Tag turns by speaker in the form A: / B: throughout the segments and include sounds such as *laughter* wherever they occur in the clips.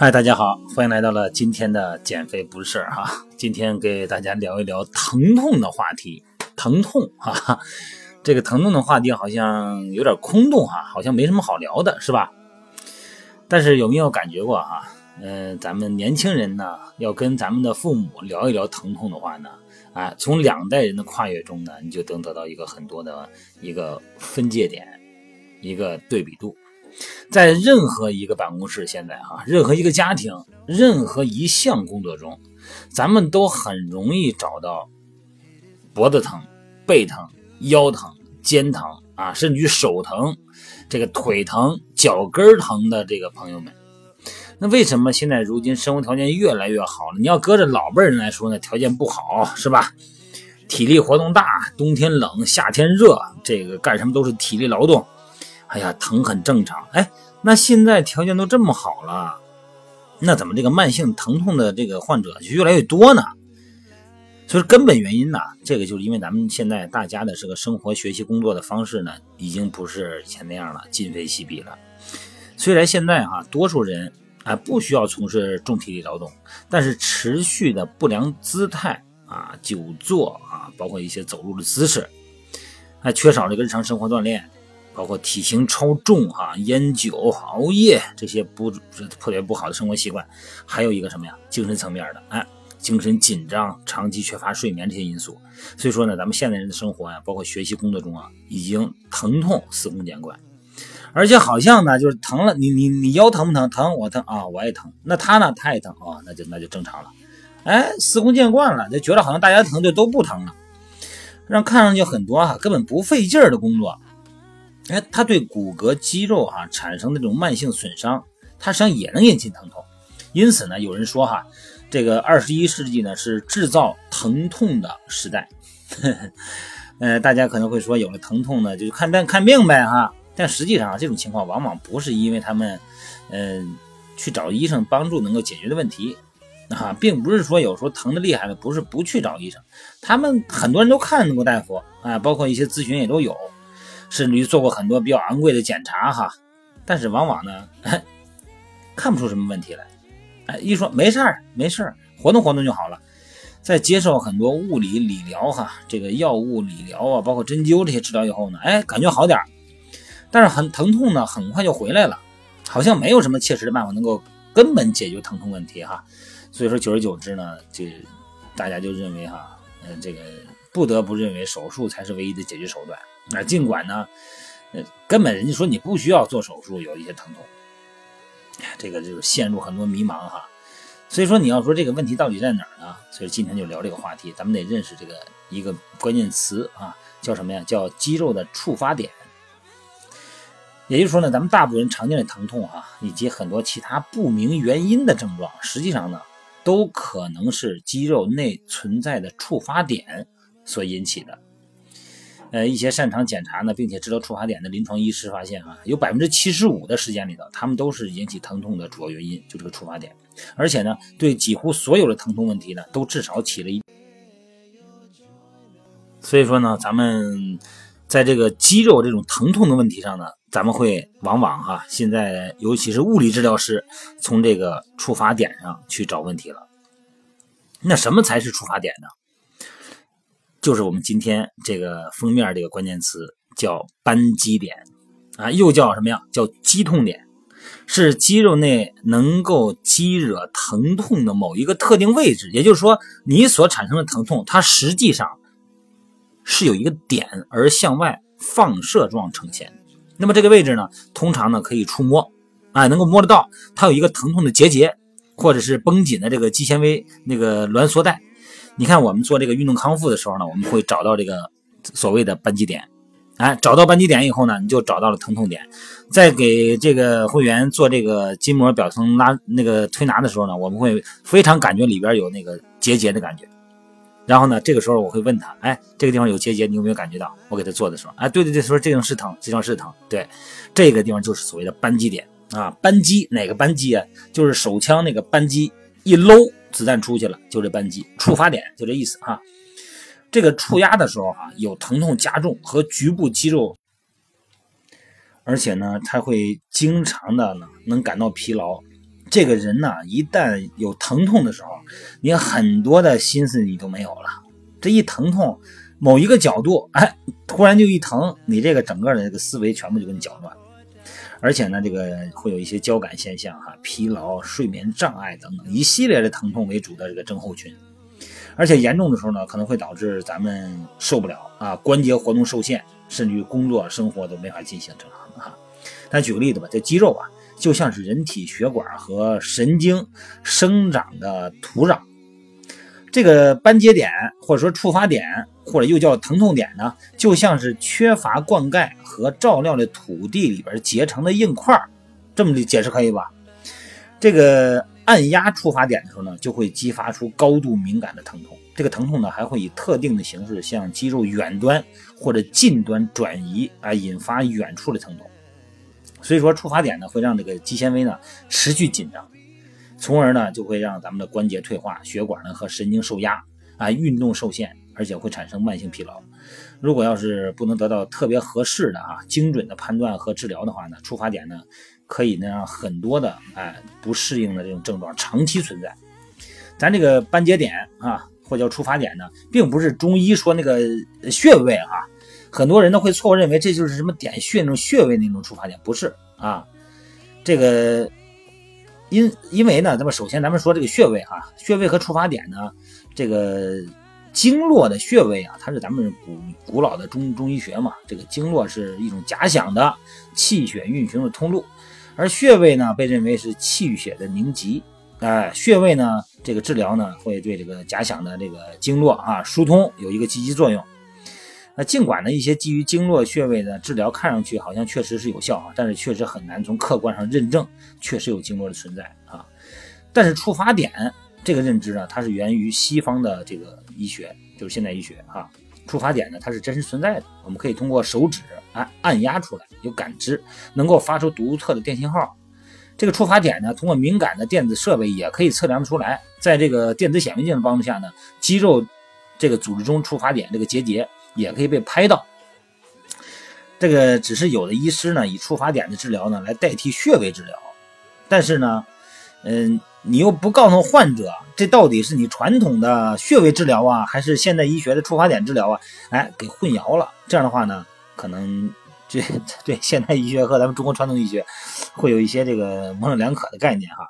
A: 嗨，大家好，欢迎来到了今天的减肥不是事哈。今天给大家聊一聊疼痛的话题。疼痛哈，这个疼痛的话题好像有点空洞哈，好像没什么好聊的，是吧？但是有没有感觉过哈？嗯，咱们年轻人呢，要跟咱们的父母聊一聊疼痛的话呢，啊，从两代人的跨越中呢，你就能得到一个很多的一个分界点，一个对比度。在任何一个办公室，现在哈，任何一个家庭，任何一项工作中，咱们都很容易找到脖子疼、背疼、腰疼、肩疼啊，甚至于手疼、这个腿疼、脚跟疼的这个朋友们。那为什么现在如今生活条件越来越好了？你要搁着老辈人来说呢，条件不好是吧？体力活动大，冬天冷，夏天热，这个干什么都是体力劳动。哎呀，疼很正常。哎，那现在条件都这么好了，那怎么这个慢性疼痛的这个患者就越来越多呢？所以根本原因呢，这个就是因为咱们现在大家的这个生活、学习、工作的方式呢，已经不是以前那样了，今非昔比了。虽然现在哈，多数人啊不需要从事重体力劳动，但是持续的不良姿态啊、久坐啊，包括一些走路的姿势，还缺少这个日常生活锻炼。包括体型超重、哈烟酒、熬夜这些不特别不好的生活习惯，还有一个什么呀？精神层面的，哎，精神紧张、长期缺乏睡眠这些因素。所以说呢，咱们现代人的生活呀，包括学习工作中啊，已经疼痛司空见惯，而且好像呢，就是疼了，你你你腰疼不疼？疼，我疼啊，我也疼。那他呢？他也疼啊，那就那就正常了。哎，司空见惯了，就觉得好像大家疼就都不疼了，让看上去很多啊根本不费劲儿的工作。哎，它对骨骼肌肉哈产生的这种慢性损伤，它实际上也能引起疼痛。因此呢，有人说哈，这个二十一世纪呢是制造疼痛的时代。*laughs* 呃，大家可能会说，有了疼痛呢，就看病看病呗哈。但实际上这种情况往往不是因为他们，嗯，去找医生帮助能够解决的问题啊，并不是说有时候疼的厉害了，不是不去找医生，他们很多人都看过大夫啊，包括一些咨询也都有。甚至于做过很多比较昂贵的检查哈，但是往往呢，*laughs* 看不出什么问题来。哎，一说没事儿，没事儿，活动活动就好了。在接受很多物理理疗哈，这个药物理疗啊，包括针灸这些治疗以后呢，哎，感觉好点儿，但是很疼痛呢，很快就回来了，好像没有什么切实的办法能够根本解决疼痛问题哈。所以说，久而久之呢，就大家就认为哈，嗯，这个不得不认为手术才是唯一的解决手段。那尽管呢，呃，根本人家说你不需要做手术，有一些疼痛，这个就是陷入很多迷茫哈。所以说你要说这个问题到底在哪儿呢？所以今天就聊这个话题，咱们得认识这个一个关键词啊，叫什么呀？叫肌肉的触发点。也就是说呢，咱们大部分人常见的疼痛哈，以及很多其他不明原因的症状，实际上呢，都可能是肌肉内存在的触发点所引起的。呃，一些擅长检查呢，并且知道触发点的临床医师发现啊，有百分之七十五的时间里头，他们都是引起疼痛的主要原因，就这个触发点。而且呢，对几乎所有的疼痛问题呢，都至少起了一。所以说呢，咱们在这个肌肉这种疼痛的问题上呢，咱们会往往哈，现在尤其是物理治疗师，从这个触发点上去找问题了。那什么才是触发点呢？就是我们今天这个封面这个关键词叫扳机点啊，又叫什么呀？叫肌痛点，是肌肉内能够激惹疼痛的某一个特定位置。也就是说，你所产生的疼痛，它实际上是有一个点而向外放射状呈现。那么这个位置呢，通常呢可以触摸，啊，能够摸得到，它有一个疼痛的结节，或者是绷紧的这个肌纤维那个挛缩带。你看，我们做这个运动康复的时候呢，我们会找到这个所谓的扳机点，哎，找到扳机点以后呢，你就找到了疼痛点。在给这个会员做这个筋膜表层拉那个推拿的时候呢，我们会非常感觉里边有那个结节的感觉。然后呢，这个时候我会问他，哎，这个地方有结节，你有没有感觉到？我给他做的时候，哎，对对对，说这地方是疼，这地方是疼，对，这个地方就是所谓的扳机点啊。扳机哪个扳机啊？就是手枪那个扳机一搂。子弹出去了，就这扳机触发点，就这意思哈。这个触压的时候哈，有疼痛加重和局部肌肉，而且呢，他会经常的呢能感到疲劳，这个人呢，一旦有疼痛的时候，你很多的心思你都没有了。这一疼痛，某一个角度，哎，突然就一疼，你这个整个的这个思维全部就给你搅乱。而且呢，这个会有一些交感现象哈，疲劳、睡眠障碍等等一系列的疼痛为主的这个症候群。而且严重的时候呢，可能会导致咱们受不了啊，关节活动受限，甚至于工作生活都没法进行正常的哈。咱举个例子吧，这肌肉啊。就像是人体血管和神经生长的土壤，这个斑节点或者说触发点，或者又叫疼痛点呢，就像是缺乏灌溉和照料的土地里边结成的硬块这么解释可以吧？这个按压触发点的时候呢，就会激发出高度敏感的疼痛。这个疼痛呢，还会以特定的形式向肌肉远端或者近端转移，啊，引发远处的疼痛。所以说触发点呢，会让这个肌纤维呢持续紧张，从而呢就会让咱们的关节退化，血管呢和神经受压，啊运动受限，而且会产生慢性疲劳。如果要是不能得到特别合适的啊精准的判断和治疗的话呢，触发点呢可以呢让很多的哎不适应的这种症状长期存在。咱这个斑节点啊，或叫触发点呢，并不是中医说那个穴位啊。很多人呢会错误认为这就是什么点穴那种穴位那种触发点，不是啊。这个因因为呢，咱们首先咱们说这个穴位啊，穴位和触发点呢，这个经络的穴位啊，它是咱们古古老的中中医学嘛。这个经络是一种假想的气血运行的通路，而穴位呢被认为是气血的凝集。哎，穴位呢这个治疗呢会对这个假想的这个经络啊疏通有一个积极作用。那尽管呢，一些基于经络穴位的治疗看上去好像确实是有效啊，但是确实很难从客观上认证确实有经络的存在啊。但是触发点这个认知呢，它是源于西方的这个医学，就是现代医学啊。触发点呢，它是真实存在的，我们可以通过手指按按压出来，有感知，能够发出独特的电信号。这个触发点呢，通过敏感的电子设备也可以测量出来。在这个电子显微镜的帮助下呢，肌肉这个组织中触发点这个结节。也可以被拍到，这个只是有的医师呢以触发点的治疗呢来代替穴位治疗，但是呢，嗯，你又不告诉患者这到底是你传统的穴位治疗啊，还是现代医学的触发点治疗啊？哎，给混淆了。这样的话呢，可能这对现代医学和咱们中国传统医学会有一些这个模棱两可的概念哈。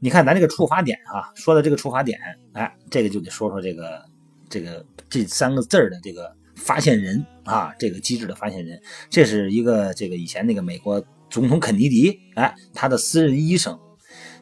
A: 你看咱这个触发点啊，说的这个触发点，哎，这个就得说说这个。这个这三个字儿的这个发现人啊，这个机制的发现人，这是一个这个以前那个美国总统肯尼迪，哎，他的私人医生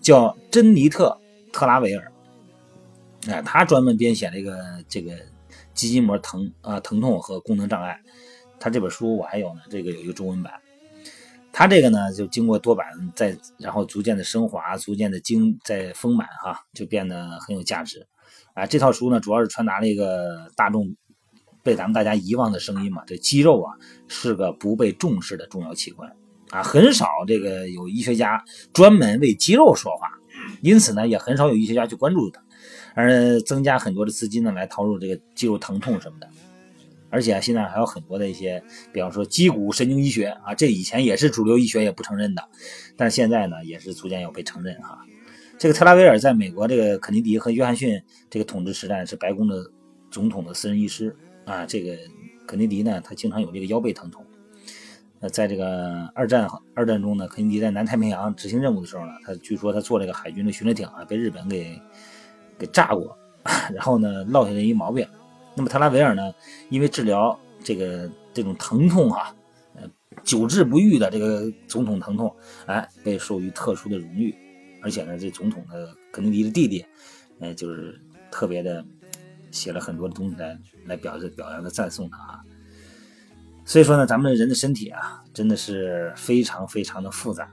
A: 叫珍妮特特拉维尔，哎，他专门编写了一个这个肌筋膜疼啊疼痛和功能障碍，他这本书我还有呢，这个有一个中文版，他这个呢就经过多版再然后逐渐的升华，逐渐的精再丰满哈，就变得很有价值。啊，这套书呢，主要是传达了一个大众被咱们大家遗忘的声音嘛。这肌肉啊，是个不被重视的重要器官啊，很少这个有医学家专门为肌肉说话，因此呢，也很少有医学家去关注它，而增加很多的资金呢，来投入这个肌肉疼痛什么的。而且现在还有很多的一些，比方说肌骨神经医学啊，这以前也是主流医学也不承认的，但现在呢，也是逐渐要被承认哈。这个特拉维尔在美国这个肯尼迪和约翰逊这个统治时代是白宫的总统的私人医师啊。这个肯尼迪呢，他经常有这个腰背疼痛。呃，在这个二战二战中呢，肯尼迪在南太平洋执行任务的时候呢，他据说他坐这个海军的巡逻艇啊，被日本给给炸过，*laughs* 然后呢落下了一毛病。那么特拉维尔呢，因为治疗这个这种疼痛哈，呃，久治不愈的这个总统疼痛，哎，被授予特殊的荣誉。而且呢，这总统的肯尼迪的弟弟，呃，就是特别的写了很多的东西来来表示表扬的赞颂他啊。所以说呢，咱们人的身体啊，真的是非常非常的复杂，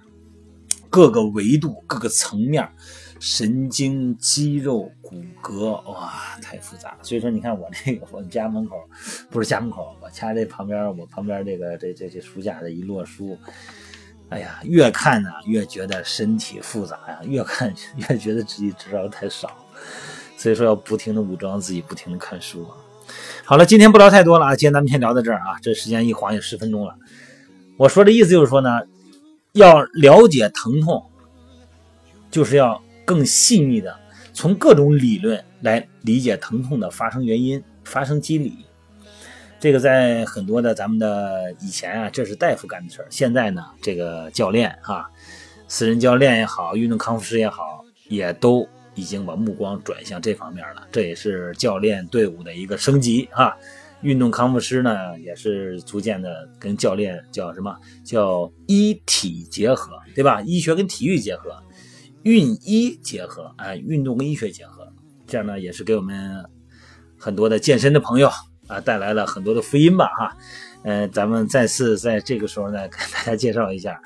A: 各个维度、各个层面，神经、肌肉、骨骼，哇，太复杂了。所以说，你看我那个 *laughs* 我们家门口，不是家门口，我家这旁边，我旁边这个这这这书架的一摞书。哎呀，越看呢越觉得身体复杂呀，越看 *laughs* 越觉得自己知道的太少，所以说要不停的武装自己，不停的看书啊。好了，今天不聊太多了啊，今天咱们先聊到这儿啊，这时间一晃也十分钟了。我说的意思就是说呢，要了解疼痛，就是要更细腻的从各种理论来理解疼痛的发生原因、发生机理。这个在很多的咱们的以前啊，这是大夫干的事儿。现在呢，这个教练啊，私人教练也好，运动康复师也好，也都已经把目光转向这方面了。这也是教练队伍的一个升级啊。运动康复师呢，也是逐渐的跟教练叫什么叫医体结合，对吧？医学跟体育结合，运医结合，哎，运动跟医学结合，这样呢，也是给我们很多的健身的朋友。啊，带来了很多的福音吧，哈，呃，咱们再次在这个时候呢，*laughs* 跟大家介绍一下，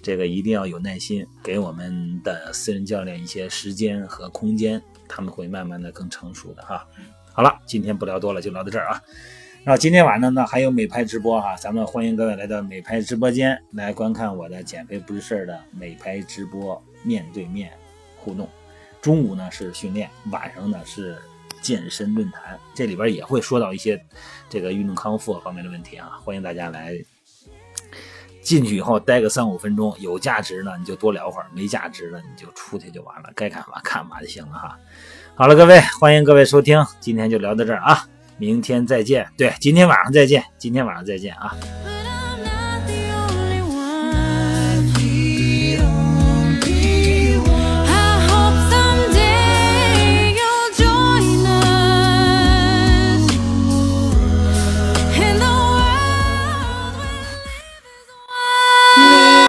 A: 这个一定要有耐心，给我们的私人教练一些时间和空间，他们会慢慢的更成熟的哈。好了，今天不聊多了，就聊到这儿啊。那今天晚上呢，还有美拍直播哈，咱们欢迎各位来到美拍直播间来观看我的减肥不是事儿的美拍直播，面对面互动。中午呢是训练，晚上呢是。健身论坛，这里边也会说到一些这个运动康复方面的问题啊，欢迎大家来进去以后待个三五分钟，有价值呢你就多聊会儿，没价值的你就出去就完了，该干嘛干嘛就行了哈。好了，各位，欢迎各位收听，今天就聊到这儿啊，明天再见，对，今天晚上再见，今天晚上再见啊。